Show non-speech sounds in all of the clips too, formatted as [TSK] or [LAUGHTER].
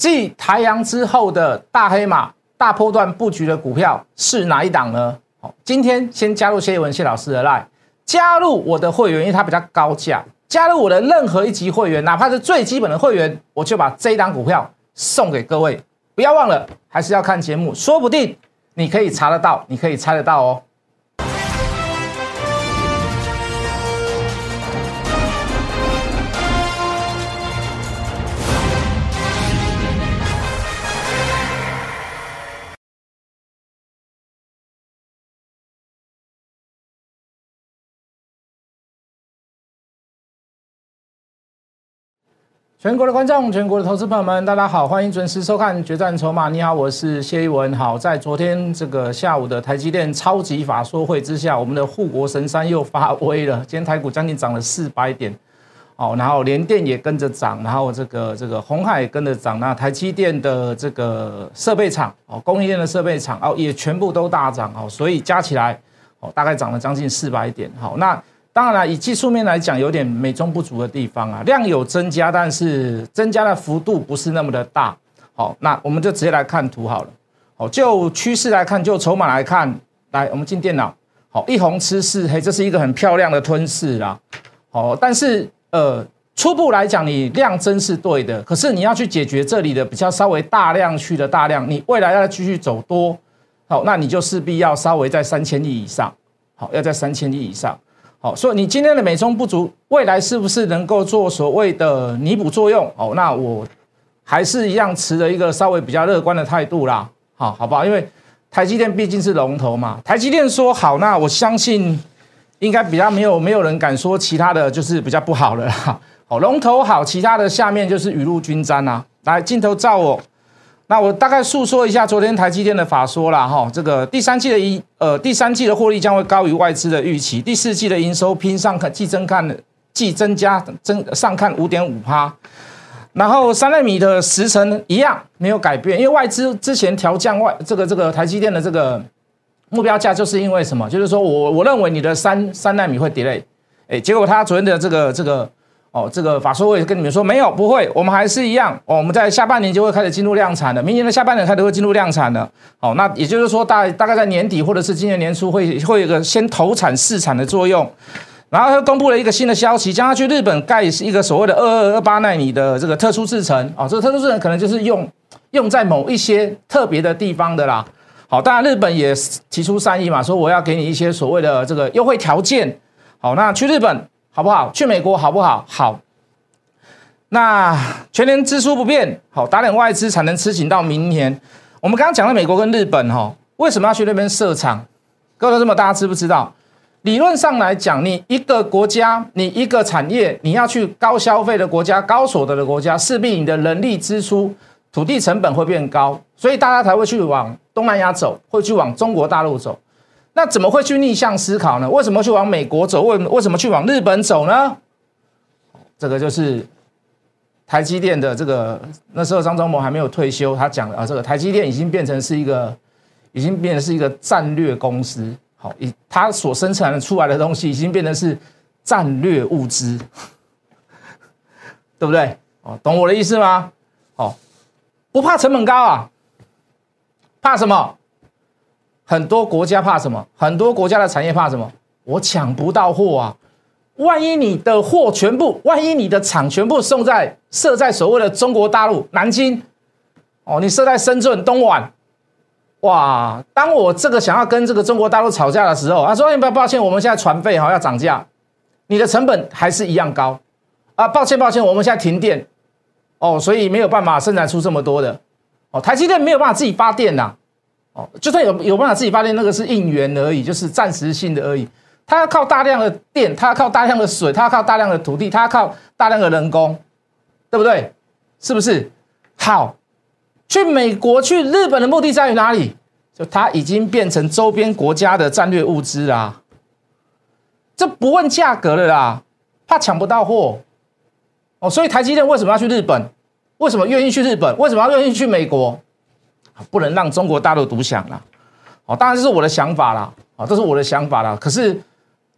继台阳之后的大黑马、大波段布局的股票是哪一档呢？好，今天先加入谢文谢老师的 line，加入我的会员，因为它比较高价。加入我的任何一级会员，哪怕是最基本的会员，我就把这一档股票送给各位。不要忘了，还是要看节目，说不定你可以查得到，你可以猜得到哦。全国的观众，全国的投资朋友们，大家好，欢迎准时收看《决战筹码》。你好，我是谢一文。好，在昨天这个下午的台积电超级法说会之下，我们的护国神山又发威了。今天台股将近涨了四百点，哦，然后联电也跟着涨，然后这个这个红海跟着涨，那台积电的这个设备厂哦，供应链的设备厂哦，也全部都大涨哦，所以加起来哦，大概涨了将近四百点。好，那。当然了，以技术面来讲，有点美中不足的地方啊，量有增加，但是增加的幅度不是那么的大。好，那我们就直接来看图好了。好，就趋势来看，就筹码来看，来，我们进电脑。好，一红吃四黑，这是一个很漂亮的吞噬啦。好，但是呃，初步来讲，你量增是对的，可是你要去解决这里的比较稍微大量区的大量，你未来要继续走多，好，那你就势必要稍微在三千亿以上。好，要在三千亿以上。好，所以你今天的美中不足，未来是不是能够做所谓的弥补作用？哦，那我还是一样持着一个稍微比较乐观的态度啦。好，好不好？因为台积电毕竟是龙头嘛，台积电说好，那我相信应该比较没有没有人敢说其他的就是比较不好了啦。好，龙头好，其他的下面就是雨露均沾啊。来，镜头照我。那我大概诉说一下昨天台积电的法说啦，哈，这个第三季的一呃第三季的获利将会高于外资的预期，第四季的营收拼上看季增看季增加增上看五点五趴，然后三纳米的时程一样没有改变，因为外资之前调降外这个这个台积电的这个目标价，就是因为什么？就是说我我认为你的三三纳米会 delay，哎，结果他昨天的这个这个。哦，这个法说会跟你们说没有，不会，我们还是一样。哦，我们在下半年就会开始进入量产的，明年的下半年开始会进入量产的。哦，那也就是说大大概在年底或者是今年年初会会有个先投产试产的作用。然后他公布了一个新的消息，将要去日本盖一个所谓的二二二八纳米的这个特殊制程。哦，这个特殊制程可能就是用用在某一些特别的地方的啦。好，当然日本也提出善意嘛，说我要给你一些所谓的这个优惠条件。好，那去日本。好不好？去美国好不好？好。那全年支出不变，好，打点外资才能吃紧到明年。我们刚刚讲了美国跟日本，哈，为什么要去那边设厂？各位这么大家知不知道？理论上来讲，你一个国家，你一个产业，你要去高消费的国家、高所得的国家，势必你的人力支出、土地成本会变高，所以大家才会去往东南亚走，会去往中国大陆走。那怎么会去逆向思考呢？为什么去往美国走？为为什么去往日本走呢？这个就是台积电的这个那时候张忠谋还没有退休，他讲啊，这个台积电已经变成是一个，已经变成是一个战略公司。好，以它所生产的出来的东西，已经变成是战略物资，[LAUGHS] 对不对？哦，懂我的意思吗？哦，不怕成本高啊，怕什么？很多国家怕什么？很多国家的产业怕什么？我抢不到货啊！万一你的货全部，万一你的厂全部送在设在所谓的中国大陆南京，哦，你设在深圳东莞，哇！当我这个想要跟这个中国大陆吵架的时候，他说：“不要抱歉，我们现在船费哈要涨价，你的成本还是一样高啊！抱歉抱歉，我们现在停电哦，所以没有办法生产出这么多的哦，台积电没有办法自己发电呐。”哦，就算有有办法自己发电，那个是应援而已，就是暂时性的而已。他要靠大量的电，他要靠大量的水，他要靠大量的土地，他要靠大量的人工，对不对？是不是？好，去美国、去日本的目的在于哪里？就它已经变成周边国家的战略物资啦。这不问价格了啦，怕抢不到货。哦，所以台积电为什么要去日本？为什么愿意去日本？为什么要愿意去美国？不能让中国大陆独享了，哦，当然这是我的想法啦，啊，这是我的想法啦。可是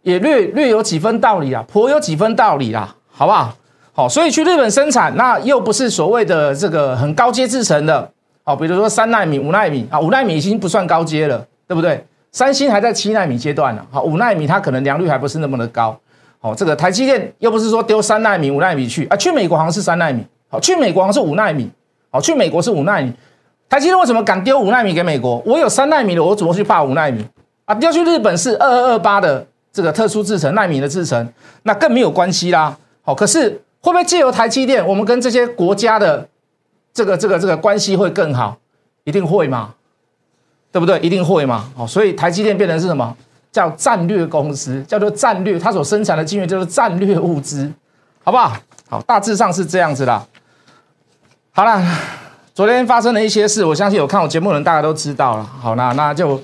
也略略有几分道理啊，颇有几分道理啦，好不好？好，所以去日本生产，那又不是所谓的这个很高阶制成的，哦，比如说三纳米、五纳米啊，五纳米已经不算高阶了，对不对？三星还在七纳米阶段呢，好，五纳米它可能良率还不是那么的高，好，这个台积电又不是说丢三纳米、五纳米去啊，去美国好像是三纳米，好，去美国好像是五纳米，好，去美国是五纳米，台积电为什么敢丢五纳米给美国？我有三纳米的，我怎么去怕五纳米啊？丢去日本是二二二八的这个特殊制程纳米的制程，那更没有关系啦，好，可是。会不会借由台积电，我们跟这些国家的这个这个这个关系会更好？一定会吗？对不对？一定会嘛？好，所以台积电变成是什么？叫战略公司，叫做战略，它所生产的晶圆叫做战略物资，好不好？好，大致上是这样子啦。好了，昨天发生了一些事，我相信有看我节目的人大家都知道了。好，那那就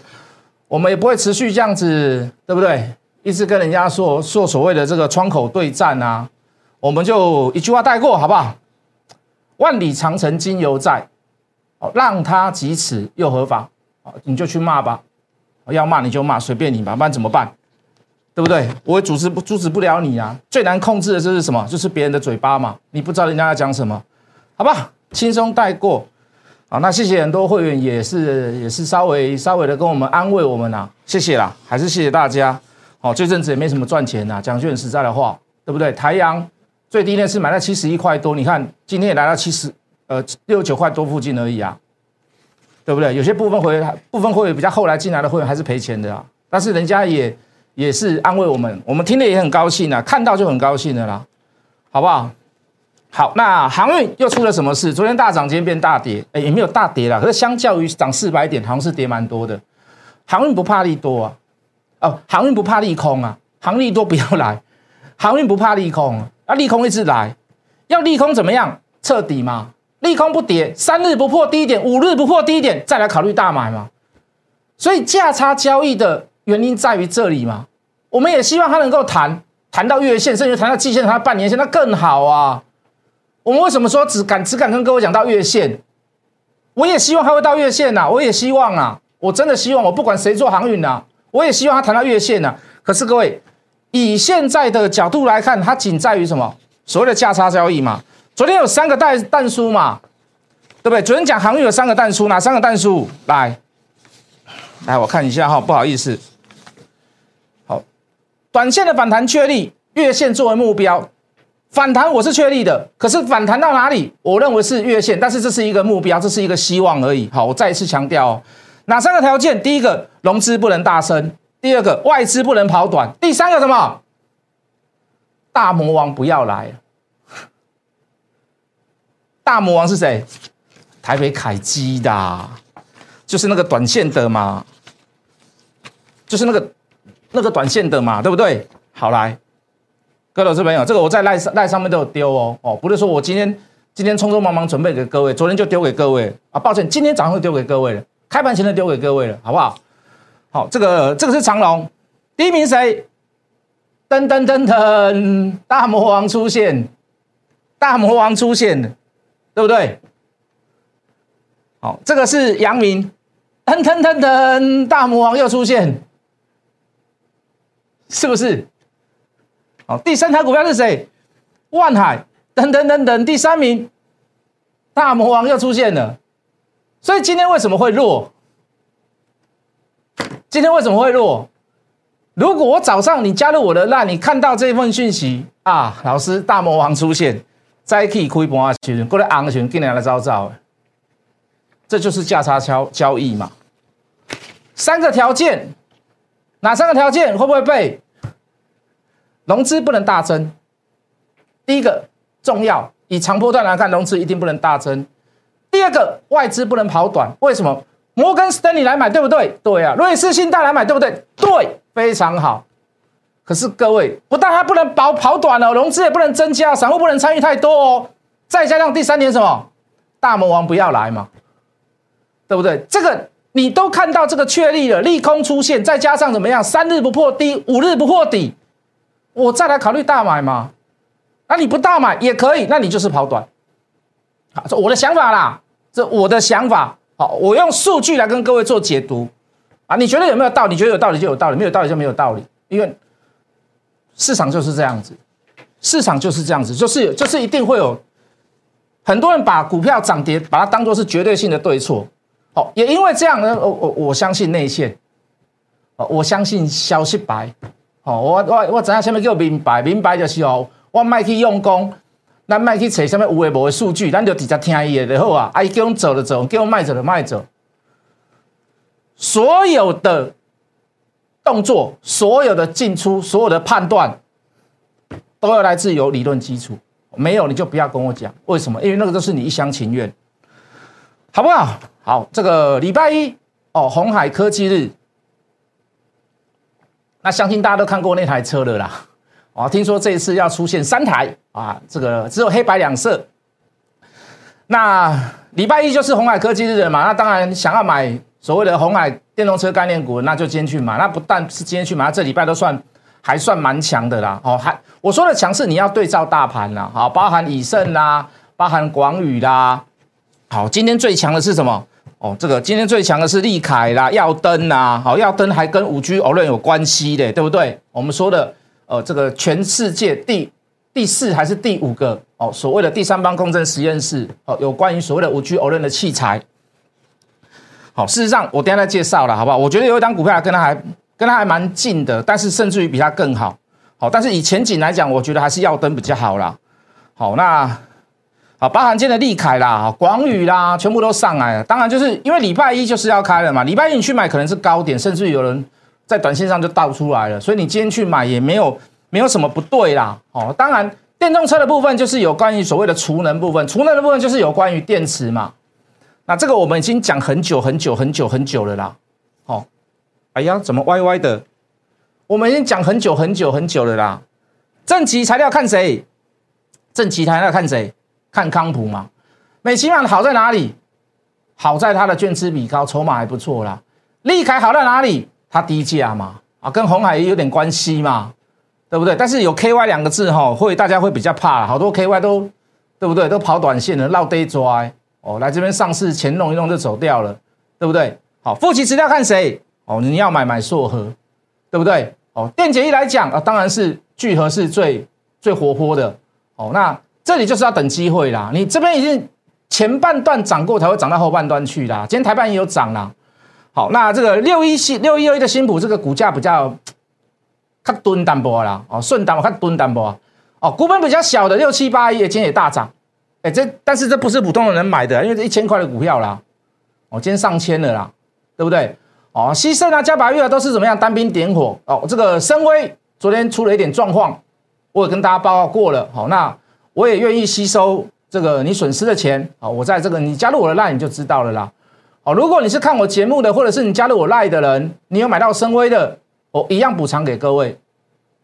我们也不会持续这样子，对不对？一直跟人家说说所谓的这个窗口对战啊。我们就一句话带过，好不好？万里长城今犹在，哦，让他及此又何妨？哦，你就去骂吧，要骂你就骂，随便你吧，不然怎么办？对不对？我也阻止不阻止不了你啊。最难控制的就是什么？就是别人的嘴巴嘛。你不知道人家在讲什么，好吧？轻松带过。好，那谢谢很多会员也是也是稍微稍微的跟我们安慰我们呐，谢谢啦，还是谢谢大家。哦，这阵子也没什么赚钱呐，讲句很实在的话，对不对？台阳。最低呢是买在七十一块多，你看今天也来到七十，呃六十九块多附近而已啊，对不对？有些部分会员部分会员比较后来进来的会员还是赔钱的啊，但是人家也也是安慰我们，我们听了也很高兴啊，看到就很高兴的啦，好不好？好，那航运又出了什么事？昨天大涨，今天变大跌，哎也没有大跌啦，可是相较于涨四百点，好像是跌蛮多的。航运不怕利多啊，哦，航运不怕利空啊，航利多不要来，[LAUGHS] 航运不怕利空。那利空一直来，要利空怎么样彻底吗？利空不跌，三日不破低点，五日不破低点，再来考虑大买嘛？所以价差交易的原因在于这里嘛。我们也希望它能够谈谈到月线，甚至谈到季线，谈到半年线，那更好啊。我们为什么说只敢只敢跟各位讲到月线？我也希望它会到月线呐，我也希望啊，我真的希望，我不管谁做航运呐，我也希望它谈到月线呐。可是各位。以现在的角度来看，它仅在于什么？所谓的价差交易嘛。昨天有三个蛋蛋书嘛，对不对？昨天讲航运有三个蛋书，哪三个蛋书？来，来我看一下哈，不好意思。好，短线的反弹确立，月线作为目标，反弹我是确立的。可是反弹到哪里？我认为是月线，但是这是一个目标，这是一个希望而已。好，我再一次强调，哪三个条件？第一个，融资不能大升。第二个外资不能跑短，第三个什么？大魔王不要来。大魔王是谁？台北凯基的，就是那个短线的嘛，就是那个那个短线的嘛，对不对？好来，各位老师朋友，这个我在赖赖上面都有丢哦哦，不是说我今天今天匆匆忙忙准备给各位，昨天就丢给各位啊，抱歉，今天早上就丢给各位了，开盘前就丢给各位了，好不好？好，这个这个是长龙，第一名谁？噔噔噔噔，大魔王出现，大魔王出现，对不对？好，这个是阳明，噔噔噔噔，大魔王又出现，是不是？好，第三台股票是谁？万海，等等等等，第三名，大魔王又出现了，所以今天为什么会弱？今天为什么会弱？如果我早上你加入我的那，你看到这份讯息啊，老师大魔王出现，再可以亏盘啊，群过来昂群进来来招招，这就是价差交交易嘛。三个条件，哪三个条件会不会背？融资不能大增，第一个重要，以长波段来看，融资一定不能大增。第二个，外资不能跑短，为什么？摩根斯丹利来买，对不对？对啊，瑞士信贷来买，对不对？对，非常好。可是各位，不但它不能跑跑短了，融资也不能增加，散户不能参与太多哦。再加上第三点什么？大魔王不要来嘛，对不对？这个你都看到这个确立了，利空出现，再加上怎么样？三日不破低，五日不破底，我再来考虑大买嘛？那你不大买也可以，那你就是跑短。好，这我的想法啦，这我的想法。好，我用数据来跟各位做解读，啊，你觉得有没有道理？你觉得有道理就有道理，没有道理就没有道理，因为市场就是这样子。市场就是这样子，就是就是一定会有很多人把股票涨跌把它当做是绝对性的对错。哦，也因为这样呢，我我我相信内线，我相信消息白，哦，我我我知影什么叫明白，明白就是哦，我卖去用功，咱卖去找什么有诶无诶数据，咱就直接听伊诶就好啊，啊，伊叫我走就走，叫我卖走就卖走，所有的动作，所有的进出，所有的判断，都要来自有理论基础，没有你就不要跟我讲，为什么？因为那个都是你一厢情愿，好不好？好，这个礼拜一哦，红海科技日，那相信大家都看过那台车了啦。哦，听说这一次要出现三台啊，这个只有黑白两色。那礼拜一就是红海科技日的嘛，那当然想要买所谓的红海电动车概念股，那就今天去买。那不但是今天去买，这礼拜都算还算蛮强的啦。哦，还我说的强势，你要对照大盘啦，好，包含以盛啦，包含广宇啦。好，今天最强的是什么？哦，这个今天最强的是利凯啦、耀登呐，好，耀登还跟五 G 欧论有关系的，对不对？我们说的，呃，这个全世界第第四还是第五个哦，所谓的第三方共振实验室哦，有关于所谓的五 G 欧论的器材。好，事实上我等下再介绍了，好不好？我觉得有一张股票跟它还跟它还蛮近的，但是甚至于比它更好。好，但是以前景来讲，我觉得还是耀登比较好啦。好，那。啊，包含今天的利凯啦、广宇啦，全部都上来了。当然，就是因为礼拜一就是要开了嘛，礼拜一你去买可能是高点，甚至有人在短线上就倒出来了，所以你今天去买也没有没有什么不对啦。哦，当然，电动车的部分就是有关于所谓的储能部分，储能的部分就是有关于电池嘛。那这个我们已经讲很久很久很久很久了啦。哦，哎呀，怎么歪歪的？我们已经讲很久很久很久了啦。正极材料看谁？正极材料看谁？看康普嘛，美其玛好在哪里？好在它的券资比高，筹码还不错啦。利凯好在哪里？它低价嘛，啊，跟红海也有点关系嘛，对不对？但是有 KY 两个字哈，会大家会比较怕，好多 KY 都对不对？都跑短线了，绕 day 抓哦，来这边上市钱弄一弄就走掉了，对不对？好，复期资料看谁？哦，你要买买硕和，对不对？哦，电解一来讲啊，当然是聚合是最最活泼的哦，那。这里就是要等机会啦，你这边已经前半段涨过，才会涨到后半段去啦。今天台半也有涨啦。好，那这个六一新六一二一的新普，这个股价比较 [TSK] 较蹲淡薄啦，哦，顺淡较蹲淡薄，哦，股本比较小的六七八一，今天也大涨，哎，这但是这不是普通的人买的，因为这一千块的股票啦，哦，今天上千了啦，对不对？哦，西盛啊、嘉宝玉啊都是怎么样单兵点火，哦，这个深威昨天出了一点状况，我也跟大家报告过了，好，那。我也愿意吸收这个你损失的钱啊！我在这个你加入我的 line 你就知道了啦。哦，如果你是看我节目的，或者是你加入我 line 的人，你有买到深威的，我一样补偿给各位。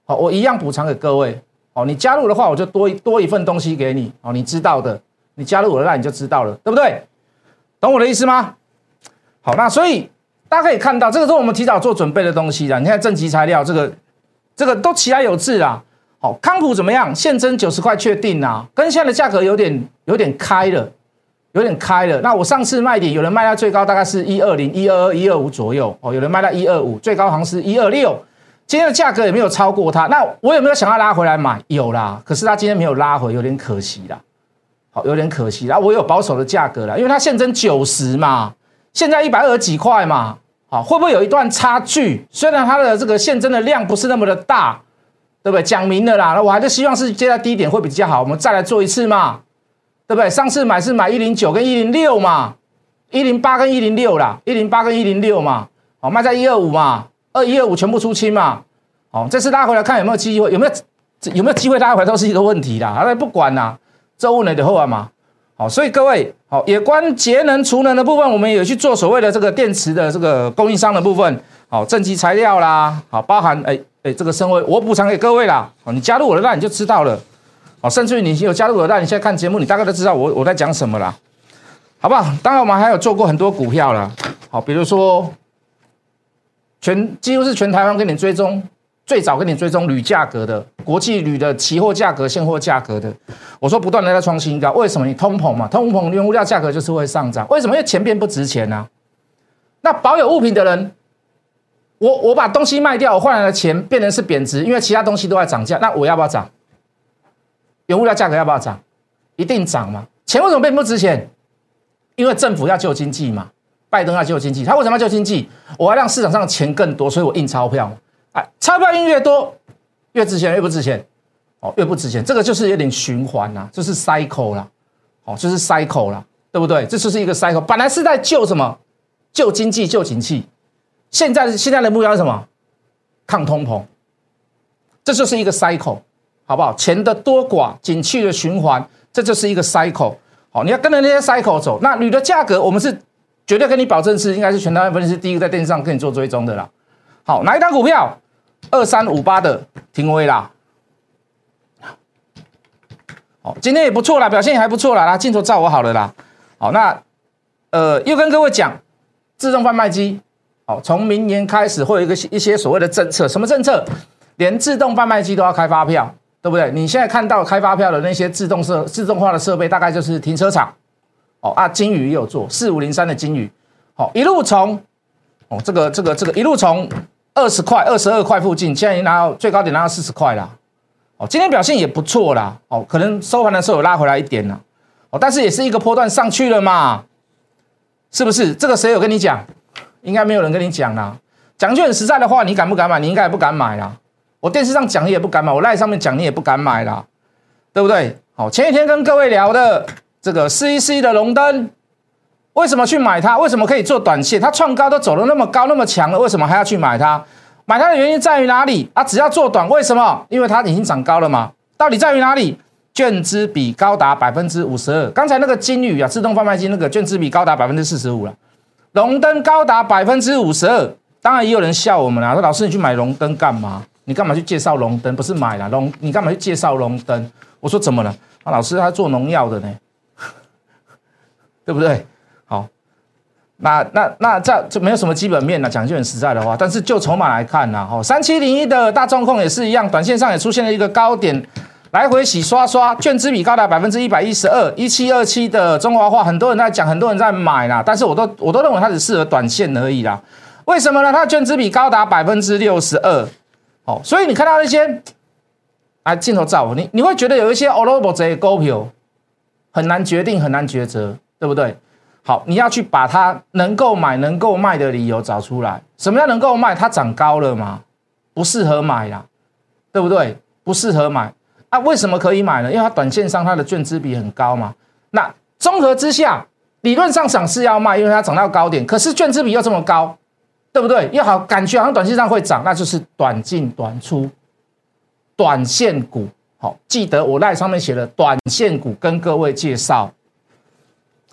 好，我一样补偿给各位。哦，你加入的话，我就多多一份东西给你。哦，你知道的，你加入我的 line 你就知道了，对不对？懂我的意思吗？好，那所以大家可以看到，这个是我们提早做准备的东西的。你看正极材料，这个这个都起来有字啊。康普怎么样？现增九十块确定啊，跟现在的价格有点有点开了，有点开了。那我上次卖点，有人卖到最高大概是一二零、一二二、一二五左右哦，有人卖到一二五，最高好像是一二六。今天的价格也没有超过它。那我有没有想要拉回来买？有啦，可是它今天没有拉回，有点可惜啦。好，有点可惜啦。我有保守的价格了，因为它现增九十嘛，现在一百二十几块嘛，好，会不会有一段差距？虽然它的这个现增的量不是那么的大。对不对？讲明了啦，那我还是希望是接在低点会比较好。我们再来做一次嘛，对不对？上次买是买一零九跟一零六嘛，一零八跟一零六啦，一零八跟一零六嘛，好卖在一二五嘛，二一二五全部出清嘛，好，这次拉回来看有没有机会，有没有有没有机会拉回来都是一个问题啦。好，不管啦，周五内的后啊嘛，好，所以各位好，也关节能储能的部分，我们也去做所谓的这个电池的这个供应商的部分，好，正极材料啦，好，包含哎。哎，这个升位我补偿给各位啦。哦，你加入我的那你就知道了。哦，甚至于你有加入我的那你现在看节目，你大概都知道我我在讲什么啦，好不好？当然，我们还有做过很多股票啦。好，比如说全几乎是全台湾跟你追踪最早跟你追踪铝价格的国际铝的期货价格、现货价格的。我说不断的在创新高，为什么？你通膨嘛，通膨原物料价格就是会上涨。为什么？因为钱变不值钱啊。那保有物品的人。我我把东西卖掉，我换来的钱变成是贬值，因为其他东西都在涨价，那我要不要涨？原物料价格要不要涨？一定涨嘛。钱为什么变不值钱？因为政府要救经济嘛，拜登要救经济，他为什么要救经济？我要让市场上的钱更多，所以我印钞票。哎，钞票印越多，越值钱，越不值钱，哦，越不值钱。这个就是有点循环呐，就是 cycle 啦，哦，就是 cycle 啦，对不对？这就是一个 cycle。本来是在救什么？救经济，救景气。现在现在的目标是什么？抗通膨。这就是一个 cycle，好不好？钱的多寡，景气的循环，这就是一个 cycle。好，你要跟着那些 cycle 走。那铝的价格，我们是绝对跟你保证是，应该是全台湾分析师第一个在电视上跟你做追踪的啦。好，哪一张股票？二三五八的停威啦。好，今天也不错啦，表现也还不错啦。啦，镜头照我好了啦。好，那呃，又跟各位讲，自动贩卖机，好，从明年开始会有一个一些所谓的政策，什么政策？连自动贩卖机都要开发票。对不对？你现在看到开发票的那些自动设自动化的设备，大概就是停车场。哦啊，金宇也有做四五零三的金宇，好一路从哦这个这个这个一路从二十块二十二块附近，现在已经拿到最高点拿到四十块了。哦，今天表现也不错啦。哦，可能收盘的时候有拉回来一点了。哦，但是也是一个波段上去了嘛，是不是？这个谁有跟你讲？应该没有人跟你讲啦。讲句很实在的话，你敢不敢买？你应该也不敢买啦。我电视上讲你也不敢买，我赖上面讲你也不敢买啦，对不对？好，前几天跟各位聊的这个四一四一的龙灯，为什么去买它？为什么可以做短线？它创高都走得那么高那么强了，为什么还要去买它？买它的原因在于哪里？啊，只要做短，为什么？因为它已经涨高了嘛。到底在于哪里？券资比高达百分之五十二。刚才那个金宇啊，自动贩卖机那个券资比高达百分之四十五了。龙灯高达百分之五十二，当然也有人笑我们啦，说老师你去买龙灯干嘛？你干嘛去介绍龙灯？不是买了龙，你干嘛去介绍龙灯？我说怎么了？啊，老师他做农药的呢，[LAUGHS] 对不对？好，那那那这就没有什么基本面了。讲句很实在的话，但是就筹码来看呢，哦，三七零一的大众控也是一样，短线上也出现了一个高点，来回洗刷刷，券资比高达百分之一百一十二，一七二七的中华化，很多人在讲，很多人在买啦，但是我都我都认为它只适合短线而已啦。为什么呢？它的券资比高达百分之六十二。哦，所以你看到那些，啊，镜头照你，你会觉得有一些 all over 这股票很难决定，很难抉择，对不对？好，你要去把它能够买、能够卖的理由找出来。什么叫能够卖？它涨高了吗？不适合买啦，对不对？不适合买啊？为什么可以买呢？因为它短线上它的券资比很高嘛。那综合之下，理论上涨是要卖，因为它涨到高点，可是券资比又这么高。对不对？又好，感觉好像短线上会涨，那就是短进短出，短线股。好，记得我赖上面写的短线股跟各位介绍。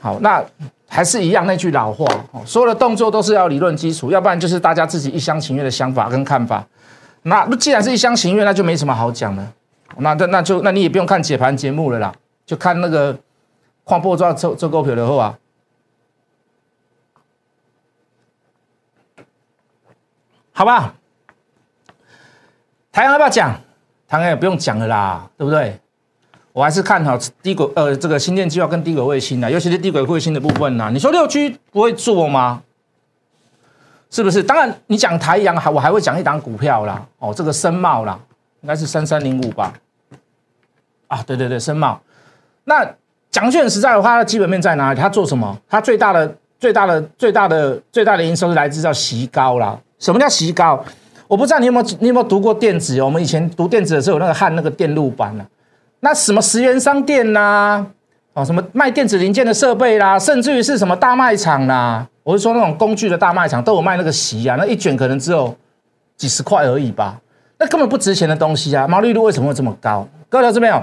好，那还是一样那句老话，所有的动作都是要理论基础，要不然就是大家自己一厢情愿的想法跟看法。那既然是一厢情愿，那就没什么好讲了。那那那就那你也不用看解盘节目了啦，就看那个矿波抓做做股票的话。好吧，台阳要不要讲？台阳也不用讲了啦，对不对？我还是看好低轨呃这个新电计划跟低轨卫星的，尤其是低轨卫星的部分呐。你说六 G 不会做吗？是不是？当然，你讲台阳还我还会讲一档股票啦。哦，这个深茂啦，应该是三三零五吧？啊，对对对，深茂。那讲句很实在的话，它的基本面在哪里？它做什么？它最大的、最大的、最大的、最大的营收是来自叫席高啦。什么叫席高？我不知道你有没有你有没有读过电子？我们以前读电子的时候有那个焊那个电路板啊。那什么十元商店呐，哦，什么卖电子零件的设备啦，甚至于是什么大卖场啦，我是说那种工具的大卖场都有卖那个席啊，那一卷可能只有几十块而已吧，那根本不值钱的东西啊，毛利率为什么会这么高？各位知道没有？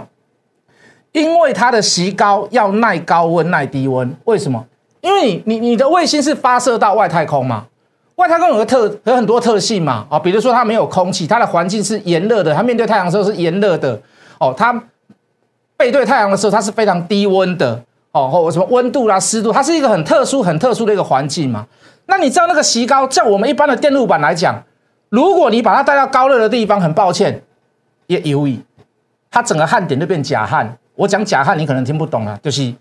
因为它的席高要耐高温耐低温，为什么？因为你你你的卫星是发射到外太空嘛。外太空有个特有很多特性嘛，啊，比如说它没有空气，它的环境是炎热的，它面对太阳的时候是炎热的，哦，它背对太阳的时候它是非常低温的，哦，或什么温度啦、湿度，它是一个很特殊、很特殊的一个环境嘛。那你知道那个锡膏，像我们一般的电路板来讲，如果你把它带到高热的地方，很抱歉，也犹豫，它整个焊点就变假焊。我讲假焊，你可能听不懂啊，就是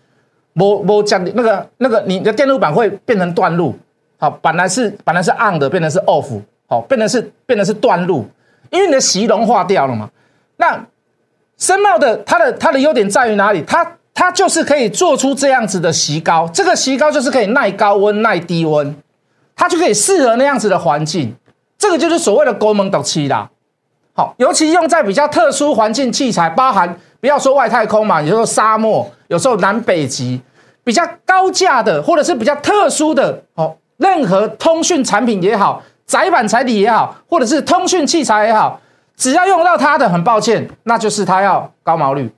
我我讲那个那个你的电路板会变成断路。好，本来是本来是 on 的，变成是 off，好，变成是变成是断路，因为你的锡融化掉了嘛。那深茂的它的它的优点在于哪里？它它就是可以做出这样子的席膏，这个席膏就是可以耐高温、耐低温，它就可以适合那样子的环境。这个就是所谓的高门斗漆啦。好，尤其用在比较特殊环境器材，包含不要说外太空嘛，有时候沙漠，有时候南北极，比较高价的或者是比较特殊的哦，任何通讯产品也好，窄板材体也好，或者是通讯器材也好。只要用到它的，很抱歉，那就是它要高毛率，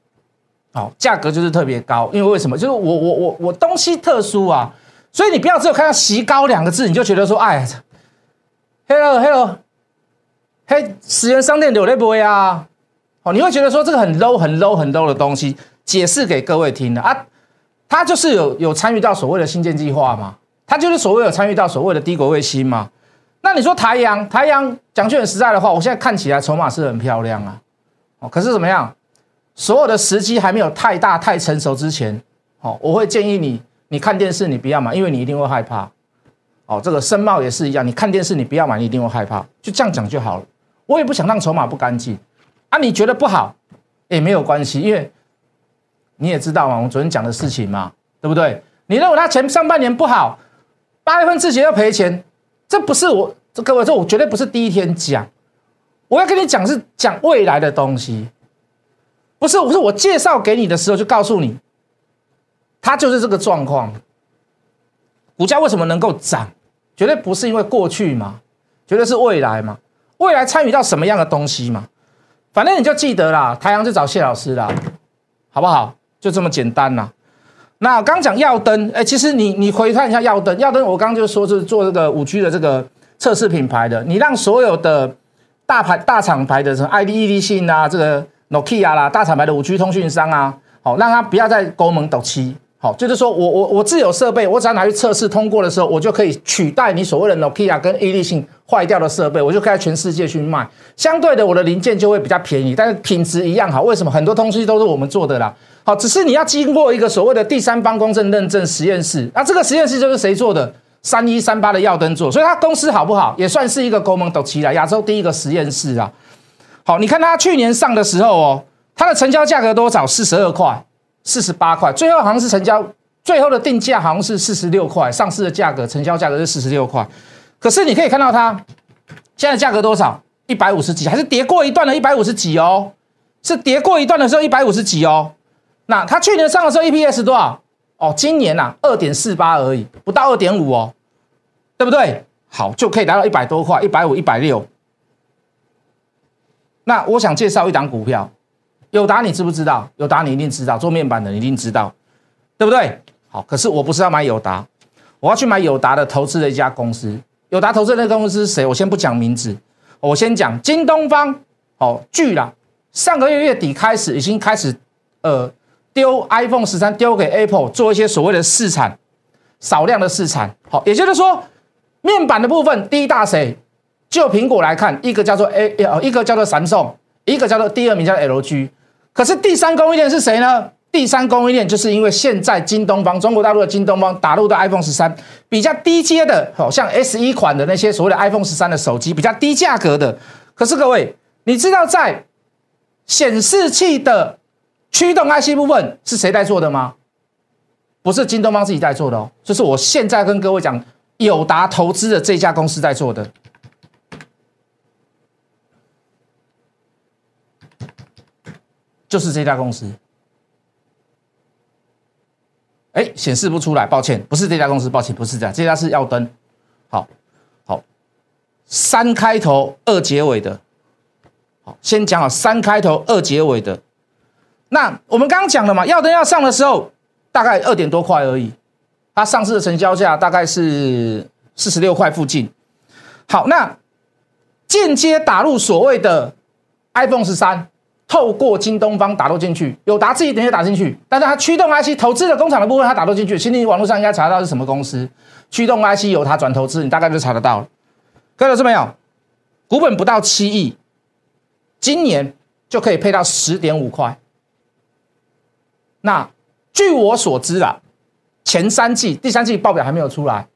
好，价格就是特别高。因为为什么？就是我我我我东西特殊啊，所以你不要只有看到“席高”两个字，你就觉得说，哎，hello hello，嘿，十元商店有那不呀？哦，你会觉得说这个很 low 很 low 很 low 的东西，解释给各位听的啊，它就是有有参与到所谓的新建计划嘛，它就是所谓有参与到所谓的低国卫星嘛。那你说台阳，台阳讲句很实在的话，我现在看起来筹码是很漂亮啊，哦，可是怎么样？所有的时机还没有太大太成熟之前，哦，我会建议你，你看电视你不要买，因为你一定会害怕。哦，这个申茂也是一样，你看电视你不要买，你一定会害怕。就这样讲就好了。我也不想让筹码不干净啊，你觉得不好也没有关系，因为你也知道嘛，我昨天讲的事情嘛，对不对？你认为他前上半年不好，八月份之前要赔钱。这不是我，这各位，这我绝对不是第一天讲。我要跟你讲是讲未来的东西，不是，不是我介绍给你的时候就告诉你，它就是这个状况。股价为什么能够涨？绝对不是因为过去嘛，绝对是未来嘛。未来参与到什么样的东西嘛？反正你就记得啦，太阳就找谢老师啦，好不好？就这么简单啦。那刚讲耀灯，哎，其实你你回看一下耀灯，耀灯我刚刚就说是做这个五 G 的这个测试品牌的，你让所有的大牌大厂牌的什么爱立、立信啊，这个 Nokia 啦，大厂牌的五 G 通讯商啊，好，让他不要再勾门斗漆，好，就是说我我我自有设备，我只要拿去测试通过的时候，我就可以取代你所谓的 Nokia 跟爱立信坏掉的设备，我就可以在全世界去卖，相对的我的零件就会比较便宜，但是品质一样好，为什么？很多东西都是我们做的啦。好，只是你要经过一个所谓的第三方公证认证实验室，那这个实验室就是谁做的？三一三八的耀灯做，所以它公司好不好？也算是一个高门斗旗了，亚洲第一个实验室啊。好，你看它去年上的时候哦，它的成交价格多少？四十二块、四十八块，最后好像是成交，最后的定价好像是四十六块，上市的价格、成交价格是四十六块。可是你可以看到它现在价格多少？一百五十几，还是跌过一段的一百五十几哦？是跌过一段的时候一百五十几哦。那它去年上的时候 EPS 多少？哦，今年呐二点四八而已，不到二点五哦，对不对？好，就可以达到一百多块，一百五、一百六。那我想介绍一档股票，友达你知不知道？友达你一定知道，做面板的你一定知道，对不对？好，可是我不是要买友达，我要去买友达的投资的一家公司。友达投资的那个公司是谁？我先不讲名字，我先讲京东方。哦，据了，上个月月底开始已经开始，呃。丢 iPhone 十三丢给 Apple 做一些所谓的试产，少量的试产，好，也就是说，面板的部分第一大谁？就苹果来看，一个叫做 A，呃，一个叫做三送，一个叫做第二名叫 LG。可是第三供应链是谁呢？第三供应链就是因为现在京东方，中国大陆的京东方打入的 iPhone 十三比较低阶的，好像 S 一款的那些所谓的 iPhone 十三的手机比较低价格的。可是各位，你知道在显示器的？驱动 IC 部分是谁在做的吗？不是京东方自己在做的哦，就是我现在跟各位讲，友达投资的这家公司在做的，就是这家公司。哎，显示不出来，抱歉，不是这家公司，抱歉，不是这样，这家是耀灯。好，好，三开头二结尾的，好，先讲好三开头二结尾的。那我们刚刚讲了嘛，耀灯要上的时候，大概二点多块而已，它上市的成交价大概是四十六块附近。好，那间接打入所谓的 iPhone 十三，透过京东方打入进去，有达自己等下打进去，但是它驱动 IC 投资的工厂的部分，它打入进去，其实你网络上应该查得到是什么公司，驱动 IC 由它转投资，你大概就查得到了。各位老师没有？股本不到七亿，今年就可以配到十点五块。那据我所知啊，前三季、第三季报表还没有出来，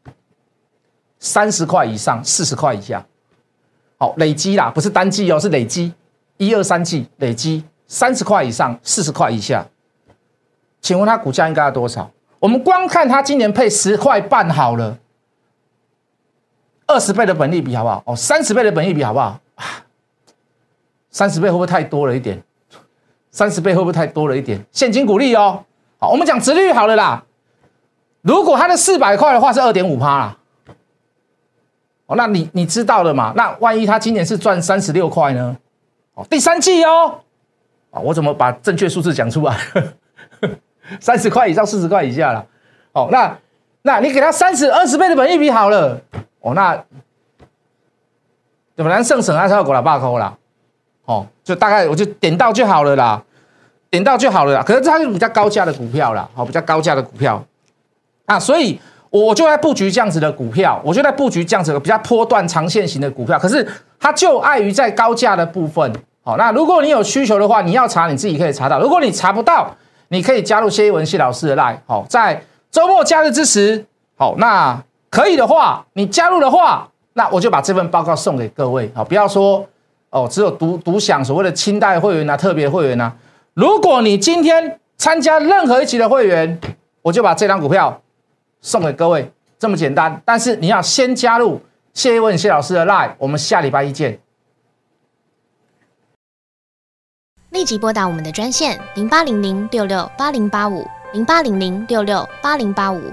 三十块以上，四十块以下，好累积啦，不是单季哦，是累积，一二三季累积，三十块以上，四十块以下，请问它股价应该要多少？我们光看它今年配十块半好了，二十倍的本利比好不好？哦，三十倍的本利比好不好？三十倍会不会太多了一点？三十倍会不会太多了一点？现金股利哦，好，我们讲殖率好了啦。如果它的四百块的话是二点五趴啦，哦，那你你知道了嘛？那万一它今年是赚三十六块呢？哦，第三季哦，啊，我怎么把正确数字讲出来？[LAUGHS] 三十块以上，四十块以下了。哦，那那你给他三十二十倍的本益比好了。哦，那怎么能剩省还是要给他罢扣啦？哦，就大概我就点到就好了啦，点到就好了啦。可是它是比较高价的股票啦，好，比较高价的股票啊，所以我就在布局这样子的股票，我就在布局这样子的比较波段长线型的股票。可是它就碍于在高价的部分。好，那如果你有需求的话，你要查你自己可以查到。如果你查不到，你可以加入谢一文谢老师的 line，好，在周末假日之时，好，那可以的话，你加入的话，那我就把这份报告送给各位，好，不要说哦，只有独独享所谓的清代会员啊、特别会员啊。如果你今天参加任何一期的会员，我就把这张股票送给各位，这么简单。但是你要先加入谢谢文谢老师的 live，我们下礼拜一见。立即拨打我们的专线零八零零六六八零八五零八零零六六八零八五